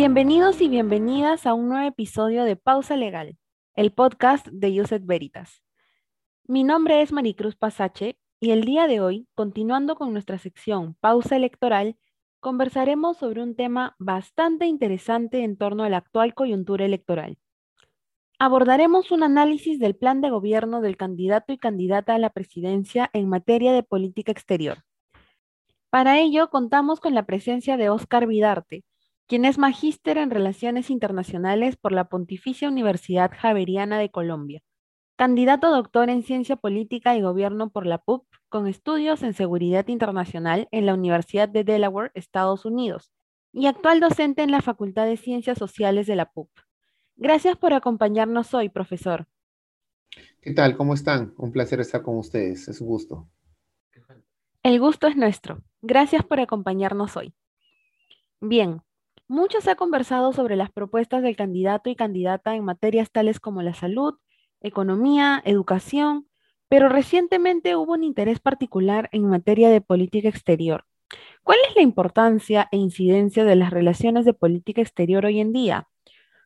Bienvenidos y bienvenidas a un nuevo episodio de Pausa Legal, el podcast de Uset Veritas. Mi nombre es Maricruz Pasache y el día de hoy, continuando con nuestra sección Pausa Electoral, conversaremos sobre un tema bastante interesante en torno a la actual coyuntura electoral. Abordaremos un análisis del plan de gobierno del candidato y candidata a la presidencia en materia de política exterior. Para ello, contamos con la presencia de Óscar Vidarte, quien es magíster en Relaciones Internacionales por la Pontificia Universidad Javeriana de Colombia, candidato doctor en Ciencia Política y Gobierno por la PUC, con estudios en Seguridad Internacional en la Universidad de Delaware, Estados Unidos, y actual docente en la Facultad de Ciencias Sociales de la PUC. Gracias por acompañarnos hoy, profesor. ¿Qué tal? ¿Cómo están? Un placer estar con ustedes. Es un gusto. El gusto es nuestro. Gracias por acompañarnos hoy. Bien, mucho se ha conversado sobre las propuestas del candidato y candidata en materias tales como la salud, economía, educación, pero recientemente hubo un interés particular en materia de política exterior. ¿Cuál es la importancia e incidencia de las relaciones de política exterior hoy en día?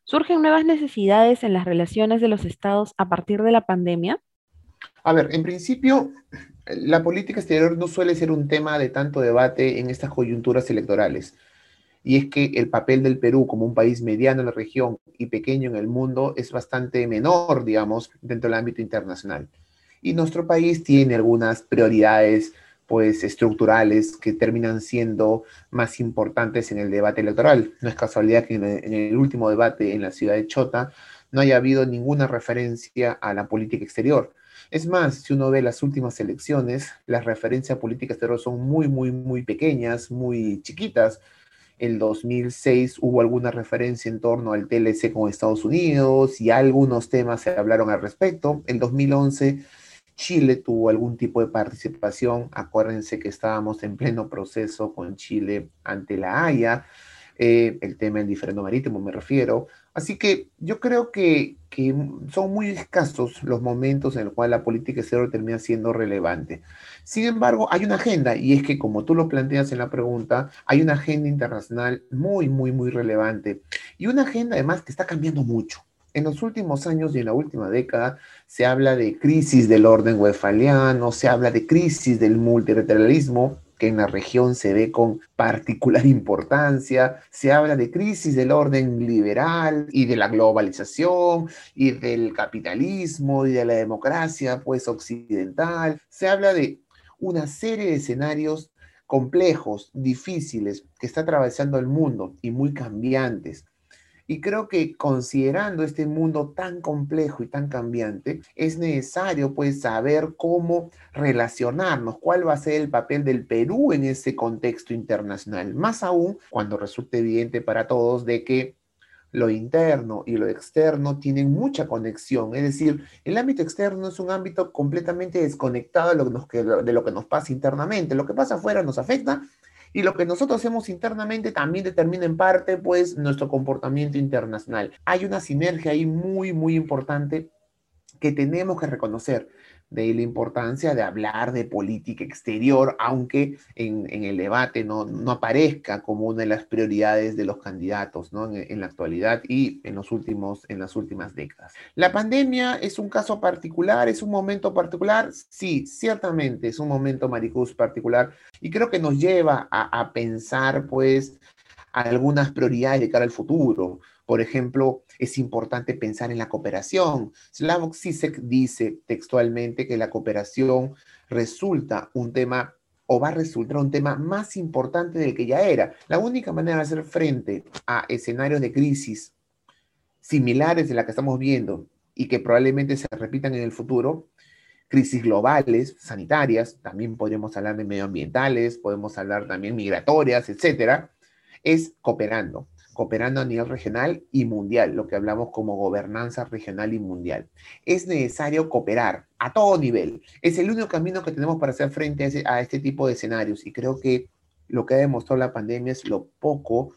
¿Surgen nuevas necesidades en las relaciones de los estados a partir de la pandemia? A ver, en principio, la política exterior no suele ser un tema de tanto debate en estas coyunturas electorales y es que el papel del Perú como un país mediano en la región y pequeño en el mundo es bastante menor, digamos, dentro del ámbito internacional. Y nuestro país tiene algunas prioridades pues estructurales que terminan siendo más importantes en el debate electoral. No es casualidad que en el último debate en la ciudad de Chota no haya habido ninguna referencia a la política exterior. Es más, si uno ve las últimas elecciones, las referencias a política exterior son muy, muy, muy pequeñas, muy chiquitas el 2006 hubo alguna referencia en torno al TLC con Estados Unidos y algunos temas se hablaron al respecto. El 2011 Chile tuvo algún tipo de participación. Acuérdense que estábamos en pleno proceso con Chile ante la Haya. Eh, el tema del diferendo marítimo me refiero. Así que yo creo que, que, son muy escasos los momentos en los cuales la política exterior termina siendo relevante. Sin embargo, hay una agenda, y es que como tú lo planteas en la pregunta, hay una agenda internacional muy, muy, muy relevante. Y una agenda además que está cambiando mucho. En los últimos años y en la última década se habla de crisis del orden westfaliano, se habla de crisis del multilateralismo, que en la región se ve con particular importancia. Se habla de crisis del orden liberal y de la globalización y del capitalismo y de la democracia pues occidental. Se habla de una serie de escenarios complejos, difíciles, que está atravesando el mundo y muy cambiantes. Y creo que considerando este mundo tan complejo y tan cambiante, es necesario pues saber cómo relacionarnos, cuál va a ser el papel del Perú en ese contexto internacional, más aún cuando resulte evidente para todos de que lo interno y lo externo tienen mucha conexión. Es decir, el ámbito externo es un ámbito completamente desconectado de lo que nos, de lo que nos pasa internamente. Lo que pasa afuera nos afecta y lo que nosotros hacemos internamente también determina en parte, pues, nuestro comportamiento internacional. Hay una sinergia ahí muy, muy importante que tenemos que reconocer de la importancia de hablar de política exterior, aunque en, el debate no, aparezca como una de las prioridades de los candidatos ¿no? en, la actualidad y en, los últimos, en las últimas décadas. ¿La pandemia es un caso particular, es un momento particular? Sí, ciertamente es un momento, Maricuz, particular y creo que nos lleva a, a pensar, pues, algunas prioridades de cara al futuro. Por ejemplo, es importante pensar en la cooperación. Slavoj Zizek dice textualmente que la cooperación resulta un tema o va a resultar un tema más importante del que ya era. La única manera de hacer frente a escenarios de crisis similares de la que estamos viendo y que probablemente se repitan en el futuro, crisis globales, sanitarias, también podemos hablar de medioambientales, podemos hablar también migratorias, etcétera, es cooperando cooperando a nivel regional y mundial, lo que hablamos como gobernanza regional y mundial. Es necesario cooperar a todo nivel. Es el único camino que tenemos para hacer frente a, este tipo de escenarios y creo que lo que ha demostrado la pandemia es lo poco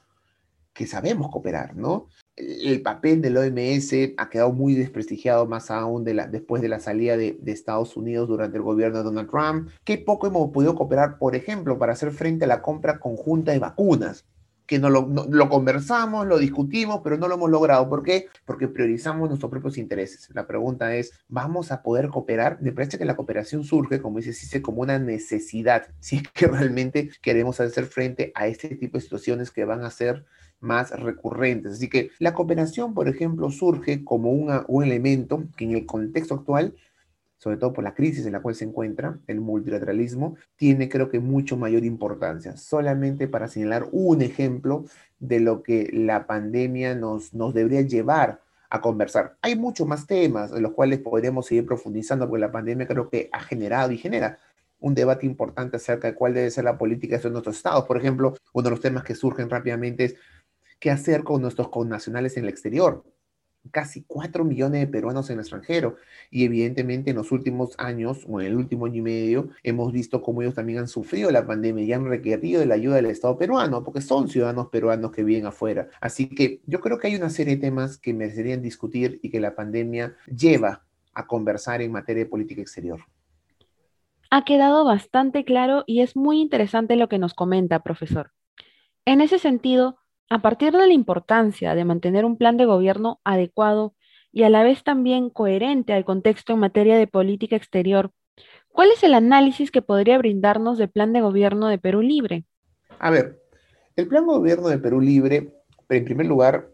que sabemos cooperar, ¿no? El papel del OMS ha quedado muy desprestigiado más aún después de la salida de, de, Estados Unidos durante el gobierno de Donald Trump. Qué poco hemos podido cooperar, por ejemplo, para hacer frente a la compra conjunta de vacunas que no lo, conversamos, lo discutimos, pero no lo hemos logrado. ¿Por qué? Porque priorizamos nuestros propios intereses. La pregunta es, ¿vamos a poder cooperar? Me parece que la cooperación surge, como dice Cice, como una necesidad, si es que realmente queremos hacer frente a este tipo de situaciones que van a ser más recurrentes. Así que la cooperación, por ejemplo, surge como un elemento que en el contexto actual sobre todo por la crisis en la cual se encuentra, el multilateralismo, tiene creo que mucho mayor importancia. Solamente para señalar un ejemplo de lo que la pandemia nos, nos debería llevar a conversar. Hay muchos más temas en los cuales podríamos seguir profundizando, porque la pandemia creo que ha generado y genera un debate importante acerca de cuál debe ser la política de nuestros estados. Por ejemplo, uno de los temas que surgen rápidamente es qué hacer con nuestros connacionales en el exterior casi 4 millones de peruanos en el extranjero. Y evidentemente en los últimos años, o en el último año y medio, hemos visto cómo ellos también han sufrido la pandemia y han requerido de la ayuda del Estado peruano, porque son ciudadanos peruanos que viven afuera. Así que yo creo que hay una serie de temas que merecerían discutir y que la pandemia lleva a conversar en materia de política exterior. Ha quedado bastante claro y es muy interesante lo que nos comenta, profesor. En ese sentido, a partir de la importancia de mantener un plan de gobierno adecuado y a la vez también coherente al contexto en materia de política exterior, ¿cuál es el análisis que podría brindarnos del plan de gobierno de Perú Libre? A ver, el plan de gobierno de Perú Libre, en primer lugar,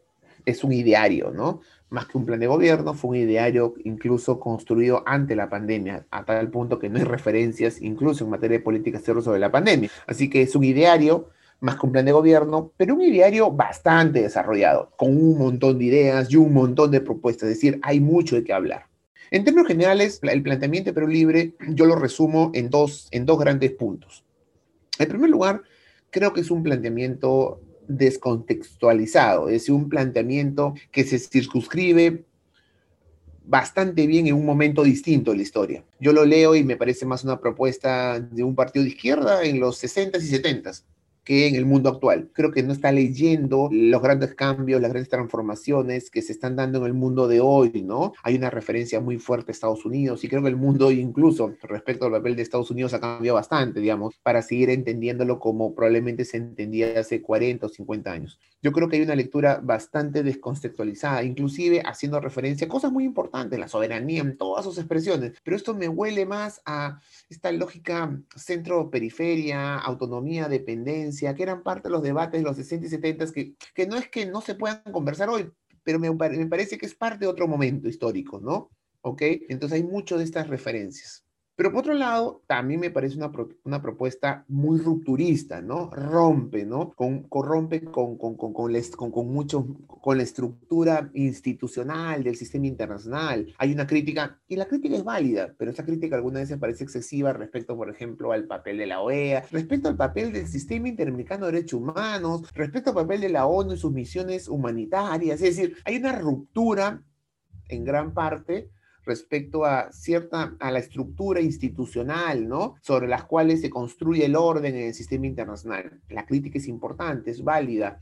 es un ideario, ¿no? Más que un plan de gobierno, fue un ideario incluso construido ante la pandemia, a tal punto que no hay referencias incluso en materia de política exterior sobre la pandemia. Así que es un ideario más que un plan de gobierno, pero un ideario bastante desarrollado, con un montón de ideas y un montón de propuestas, es decir, hay mucho de qué hablar. En términos generales, el planteamiento de Perú Libre yo lo resumo en dos, en dos grandes puntos. En primer lugar, creo que es un planteamiento descontextualizado, es un planteamiento que se circunscribe bastante bien en un momento distinto de la historia. Yo lo leo y me parece más una propuesta de un partido de izquierda en los 60s y 70s, que en el mundo actual. Creo que no está leyendo los grandes cambios, las grandes transformaciones que se están dando en el mundo de hoy, ¿no? Hay una referencia muy fuerte a Estados Unidos y creo que el mundo incluso respecto al papel de Estados Unidos ha cambiado bastante, digamos, para seguir entendiéndolo como probablemente se entendía hace 40 o 50 años. Yo creo que hay una lectura bastante descontextualizada, inclusive haciendo referencia a cosas muy importantes, la soberanía en todas sus expresiones, pero esto me huele más a esta lógica centro-periferia, autonomía, dependencia, que eran parte de los debates de los 60 y 70, que, que no es que no se puedan conversar hoy, pero me, me parece que es parte de otro momento histórico, ¿no? ¿Ok? Entonces hay mucho de estas referencias. Pero por otro lado, también me parece una, una propuesta muy rupturista, ¿no? Rompe, ¿no? Con, corrompe con, con, con, con, con, mucho, con la estructura institucional del sistema internacional. Hay una crítica, y la crítica es válida, pero esa crítica algunas veces parece excesiva respecto, por ejemplo, al papel de la OEA, respecto al papel del sistema interamericano de derechos humanos, respecto al papel de la ONU y sus misiones humanitarias. Es decir, hay una ruptura en gran parte respecto a cierta, a la estructura institucional, ¿no? Sobre las cuales se construye el orden en el sistema internacional. La crítica es importante, es válida,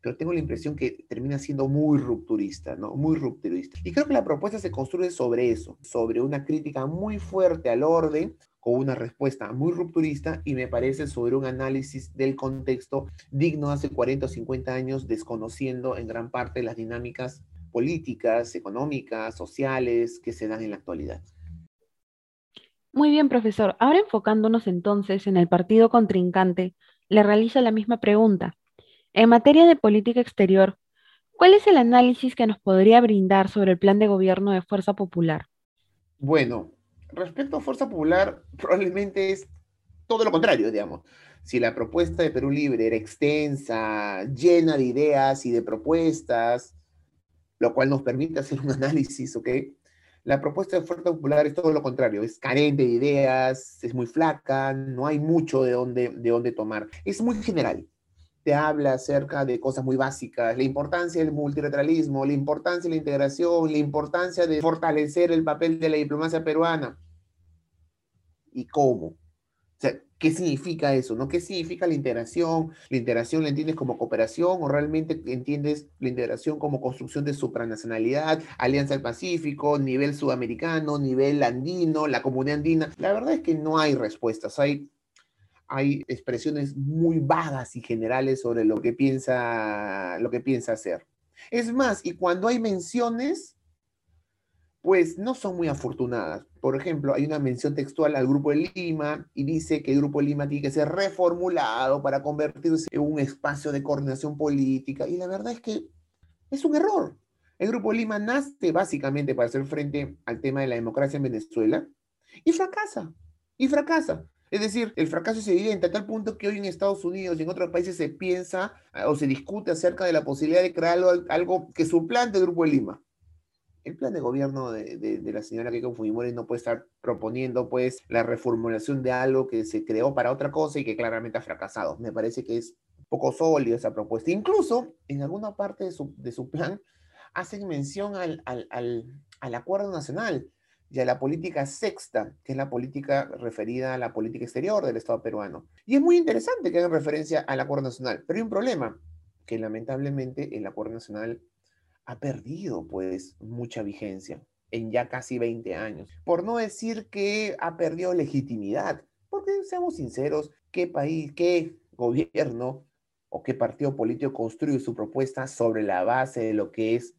pero tengo la impresión que termina siendo muy rupturista, ¿no? Muy rupturista. Y creo que la propuesta se construye sobre eso, sobre una crítica muy fuerte al orden, con una respuesta muy rupturista y me parece sobre un análisis del contexto digno hace 40 o 50 años, desconociendo en gran parte las dinámicas políticas, económicas, sociales que se dan en la actualidad. Muy bien, profesor. Ahora enfocándonos entonces en el partido contrincante, le realizo la misma pregunta. En materia de política exterior, ¿cuál es el análisis que nos podría brindar sobre el plan de gobierno de Fuerza Popular? Bueno, respecto a Fuerza Popular, probablemente es todo lo contrario, digamos. Si la propuesta de Perú Libre era extensa, llena de ideas y de propuestas, lo cual nos permite hacer un análisis, ¿ok? La propuesta de Fuerza Popular es todo lo contrario, es carente de ideas, es muy flaca, no hay mucho de dónde, de dónde tomar. Es muy general, te habla acerca de cosas muy básicas, la importancia del multilateralismo, la importancia de la integración, la importancia de fortalecer el papel de la diplomacia peruana. ¿Y cómo? Sea, ¿Qué significa eso? ¿no? ¿Qué significa la integración? ¿La integración la entiendes como cooperación o realmente entiendes la integración como construcción de supranacionalidad, Alianza del Pacífico, nivel sudamericano, nivel andino, la comunidad andina? La verdad es que no hay respuestas. Hay, hay expresiones muy vagas y generales sobre lo que piensa, lo que piensa hacer. Es más, y cuando hay menciones, pues no son muy afortunadas. Por ejemplo, hay una mención textual al Grupo de Lima y dice que el Grupo de Lima tiene que ser reformulado para convertirse en un espacio de coordinación política. Y la verdad es que es un error. El Grupo de Lima nace básicamente para hacer frente al tema de la democracia en Venezuela y fracasa, y fracasa. Es decir, el fracaso es evidente a tal punto que hoy en Estados Unidos y en otros países se piensa o se discute acerca de la posibilidad de crear algo, que suplante el Grupo de Lima. El plan de gobierno de, la señora Keiko Fujimori no puede estar proponiendo pues la reformulación de algo que se creó para otra cosa y que claramente ha fracasado. Me parece que es poco sólido esa propuesta. Incluso en alguna parte de su, plan hacen mención al, al acuerdo nacional y a la política sexta, que es la política referida a la política exterior del Estado peruano. Y es muy interesante que hagan referencia al acuerdo nacional, pero hay un problema, que lamentablemente el acuerdo nacional ha perdido pues mucha vigencia en ya casi 20 años. Por no decir que ha perdido legitimidad, porque seamos sinceros, ¿qué país, qué gobierno o qué partido político construye su propuesta sobre la base de lo que es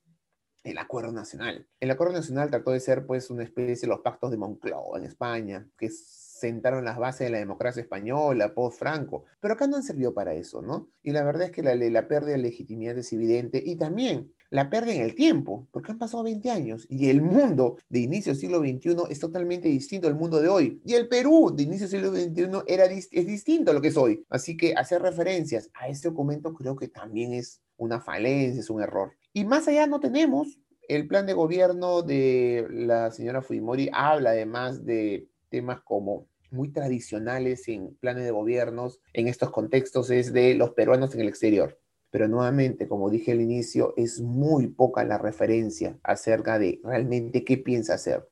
el acuerdo nacional. El acuerdo nacional trató de ser pues una especie de los pactos de Moncloa en España, que sentaron las bases de la democracia española, post-Franco, pero acá no han servido para eso, ¿no? Y la verdad es que la, la pérdida de legitimidad es evidente y también la pérdida en el tiempo, porque han pasado 20 años y el mundo de inicio del siglo XXI es totalmente distinto al mundo de hoy. Y el Perú de inicio del siglo XXI era, es distinto a lo que es hoy. Así que hacer referencias a este documento creo que también es una falencia, es un error. Y más allá no tenemos el plan de gobierno de la señora Fujimori habla además de temas como muy tradicionales en planes de gobiernos en estos contextos es de los peruanos en el exterior. Pero nuevamente, como dije al inicio, es muy poca la referencia acerca de realmente qué piensa hacer.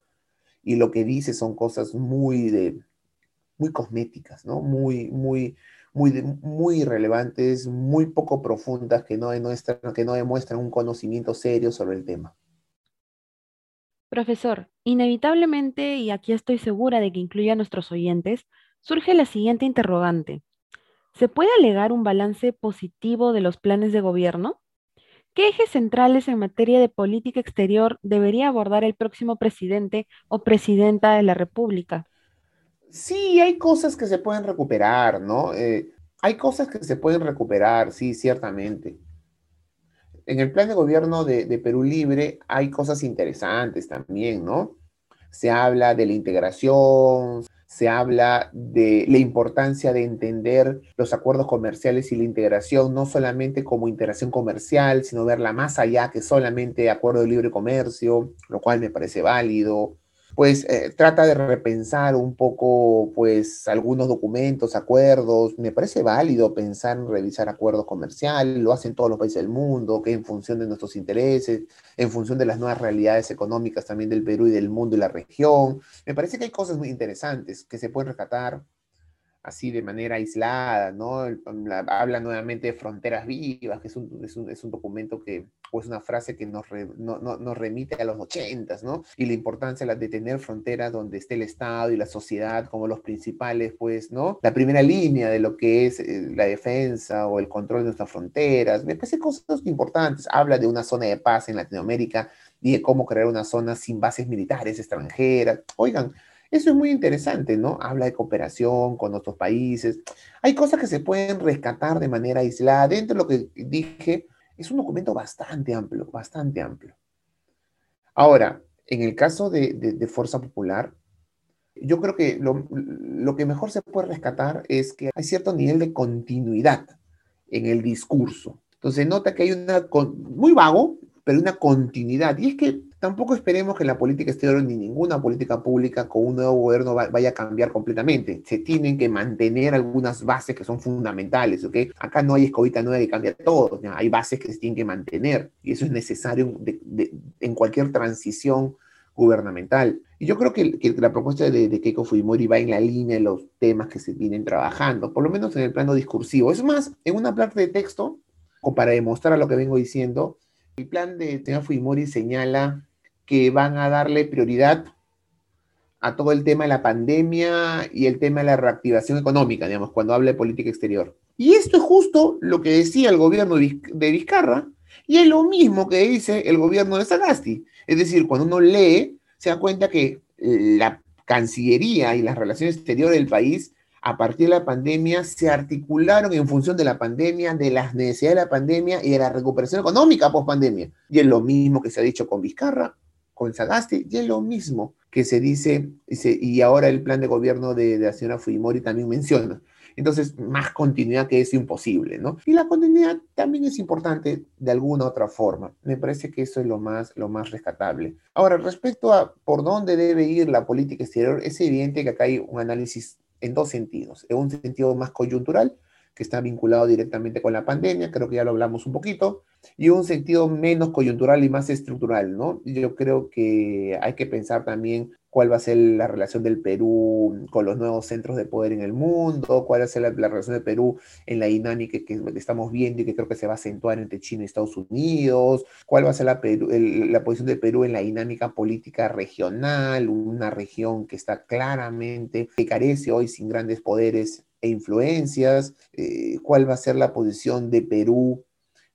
Y lo que dice son cosas muy de muy cosméticas, ¿no? Muy muy muy muy relevantes, muy poco profundas que no demuestran que no demuestran un conocimiento serio sobre el tema. Profesor, inevitablemente, y aquí estoy segura de que incluye a nuestros oyentes, surge la siguiente interrogante. ¿Se puede alegar un balance positivo de los planes de gobierno? ¿Qué ejes centrales en materia de política exterior debería abordar el próximo presidente o presidenta de la República? Sí, hay cosas que se pueden recuperar, ¿no? Eh, hay cosas que se pueden recuperar, sí, ciertamente en el plan de gobierno de, Perú Libre hay cosas interesantes también, ¿no? Se habla de la integración, se habla de la importancia de entender los acuerdos comerciales y la integración, no solamente como integración comercial, sino verla más allá que solamente acuerdo de libre comercio, lo cual me parece válido pues eh, trata de repensar un poco, pues, algunos documentos, acuerdos. Me parece válido pensar en revisar acuerdos comerciales, lo hacen todos los países del mundo, que en función de nuestros intereses, en función de las nuevas realidades económicas también del Perú y del mundo y la región. Me parece que hay cosas muy interesantes que se pueden rescatar así de manera aislada, ¿no? habla nuevamente de fronteras vivas, que es un, es un, es un documento que, o es una frase que nos, no, no, nos remite a los ochentas, ¿no? Y la importancia de tener fronteras donde esté el Estado y la sociedad como los principales, pues, ¿no? La primera línea de lo que es eh, la defensa o el control de nuestras fronteras. Me parece cosas importantes. Habla de una zona de paz en Latinoamérica y de cómo crear una zona sin bases militares extranjeras. Oigan, eso es muy interesante, ¿no? Habla de cooperación con otros países. Hay cosas que se pueden rescatar de manera aislada. Dentro de lo que dije, es un documento bastante amplio, bastante amplio. Ahora, en el caso de, Fuerza Popular, yo creo que lo, que mejor se puede rescatar es que hay cierto nivel de continuidad en el discurso. Entonces, nota que hay una, muy vago, pero una continuidad. Y es que tampoco esperemos que la política exterior ni ninguna política pública con un nuevo gobierno vaya a cambiar completamente. Se tienen que mantener algunas bases que son fundamentales, ¿ok? Acá no hay escobita nueva que cambia todo, hay bases que se tienen que mantener y eso es necesario en cualquier transición gubernamental. Y yo creo que, la propuesta de, de, Keiko Fujimori va en la línea de los temas que se vienen trabajando, por lo menos en el plano discursivo. Es más, en una parte de texto, o para demostrar lo que vengo diciendo, el plan de señor Fujimori señala que van a darle prioridad a todo el tema de la pandemia y el tema de la reactivación económica, digamos, cuando habla de política exterior. Y esto es justo lo que decía el gobierno de Vizcarra y es lo mismo que dice el gobierno de Sagasti. Es decir, cuando uno lee, se da cuenta que la Cancillería y las relaciones exteriores del país a partir de la pandemia se articularon en función de la pandemia, de las necesidades de la pandemia y de la recuperación económica post pandemia. Y es lo mismo que se ha dicho con Vizcarra, con Sagasti, y es lo mismo que se dice, y ahora el plan de gobierno de, de la señora Fujimori también menciona. Entonces, más continuidad que eso imposible, ¿no? Y la continuidad también es importante de alguna otra forma. Me parece que eso es lo más, lo más rescatable. Ahora, respecto a por dónde debe ir la política exterior, es evidente que acá hay un análisis en dos sentidos. En un sentido más coyuntural, que está vinculado directamente con la pandemia, creo que ya lo hablamos un poquito, y un sentido menos coyuntural y más estructural, ¿no? Yo creo que hay que pensar también cuál va a ser la relación del Perú con los nuevos centros de poder en el mundo, cuál va a ser la, relación del Perú en la dinámica que, estamos viendo y que creo que se va a acentuar entre China y Estados Unidos, cuál va a ser la, la posición del Perú en la dinámica política regional, una región que está claramente, que carece hoy sin grandes poderes e influencias, eh, cuál va a ser la posición de Perú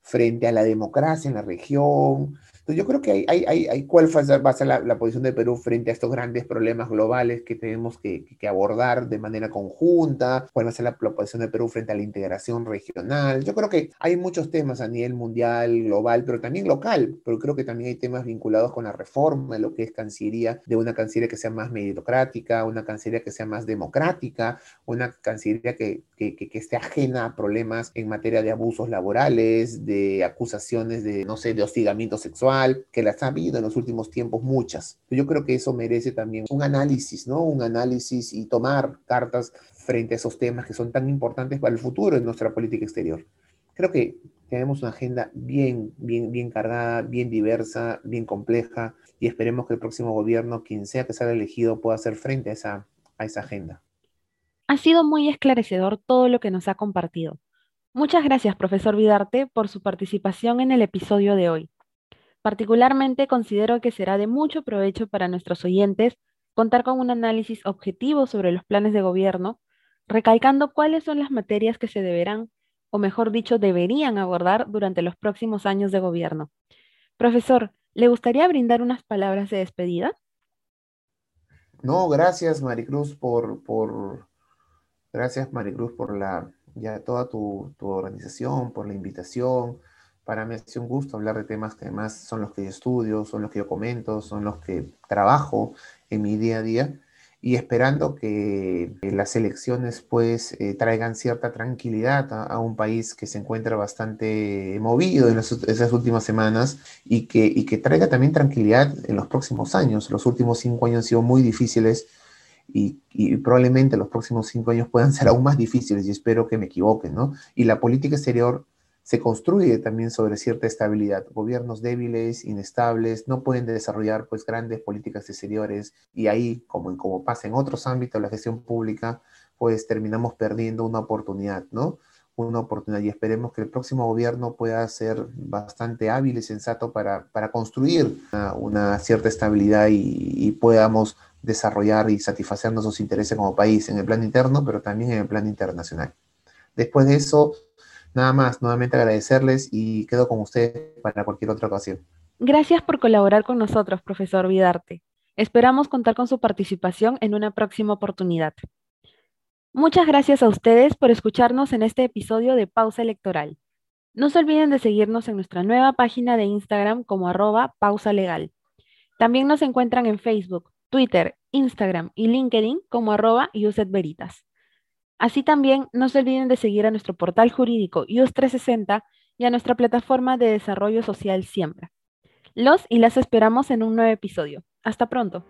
frente a la democracia en la región, yo creo que hay, hay, hay, cuál va a ser la, posición de Perú frente a estos grandes problemas globales que tenemos que, que, abordar de manera conjunta, cuál va a ser la, posición de Perú frente a la integración regional. Yo creo que hay muchos temas a nivel mundial, global, pero también local, pero creo que también hay temas vinculados con la reforma lo que es Cancillería, de una Cancillería que sea más meritocrática, una Cancillería que sea más democrática, una Cancillería que, que, que esté ajena a problemas en materia de abusos laborales, de acusaciones de, no sé, de hostigamiento sexual que las ha habido en los últimos tiempos muchas. Yo creo que eso merece también un análisis, ¿no? Un análisis y tomar cartas frente a esos temas que son tan importantes para el futuro en nuestra política exterior. Creo que tenemos una agenda bien, bien, bien cargada, bien diversa, bien compleja y esperemos que el próximo gobierno, quien sea que sea elegido, pueda hacer frente a esa, a esa agenda. Ha sido muy esclarecedor todo lo que nos ha compartido. Muchas gracias, profesor Vidarte, por su participación en el episodio de hoy. Particularmente considero que será de mucho provecho para nuestros oyentes contar con un análisis objetivo sobre los planes de gobierno, recalcando cuáles son las materias que se deberán, o mejor dicho, deberían abordar durante los próximos años de gobierno. Profesor, ¿le gustaría brindar unas palabras de despedida? No, gracias Maricruz por, por gracias Maricruz por la ya toda tu, tu organización, por la invitación para mí ha sido un gusto hablar de temas que además son los que yo estudio, son los que yo comento, son los que trabajo en mi día a día y esperando que las elecciones pues eh, traigan cierta tranquilidad a, un país que se encuentra bastante movido en esas últimas semanas y que, y que traiga también tranquilidad en los próximos años. Los últimos cinco años han sido muy difíciles y, y, probablemente los próximos cinco años puedan ser aún más difíciles y espero que me equivoque, ¿no? Y la política exterior se construye también sobre cierta estabilidad. Gobiernos débiles, inestables, no pueden desarrollar pues grandes políticas exteriores y ahí, como, como pasa en otros ámbitos de la gestión pública, pues terminamos perdiendo una oportunidad, ¿no? Una oportunidad y esperemos que el próximo gobierno pueda ser bastante hábil y sensato para, para construir una, cierta estabilidad y, y podamos desarrollar y satisfacer nuestros intereses como país en el plano interno, pero también en el plano internacional. Después de eso, Nada más, nuevamente agradecerles y quedo con ustedes para cualquier otra ocasión. Gracias por colaborar con nosotros, profesor Vidarte. Esperamos contar con su participación en una próxima oportunidad. Muchas gracias a ustedes por escucharnos en este episodio de Pausa Electoral. No se olviden de seguirnos en nuestra nueva página de Instagram como arroba pausa legal. También nos encuentran en Facebook, Twitter, Instagram y LinkedIn como arroba Veritas. Así también no se olviden de seguir a nuestro portal jurídico IUS360 y a nuestra plataforma de desarrollo social Siembra. Los y las esperamos en un nuevo episodio. Hasta pronto.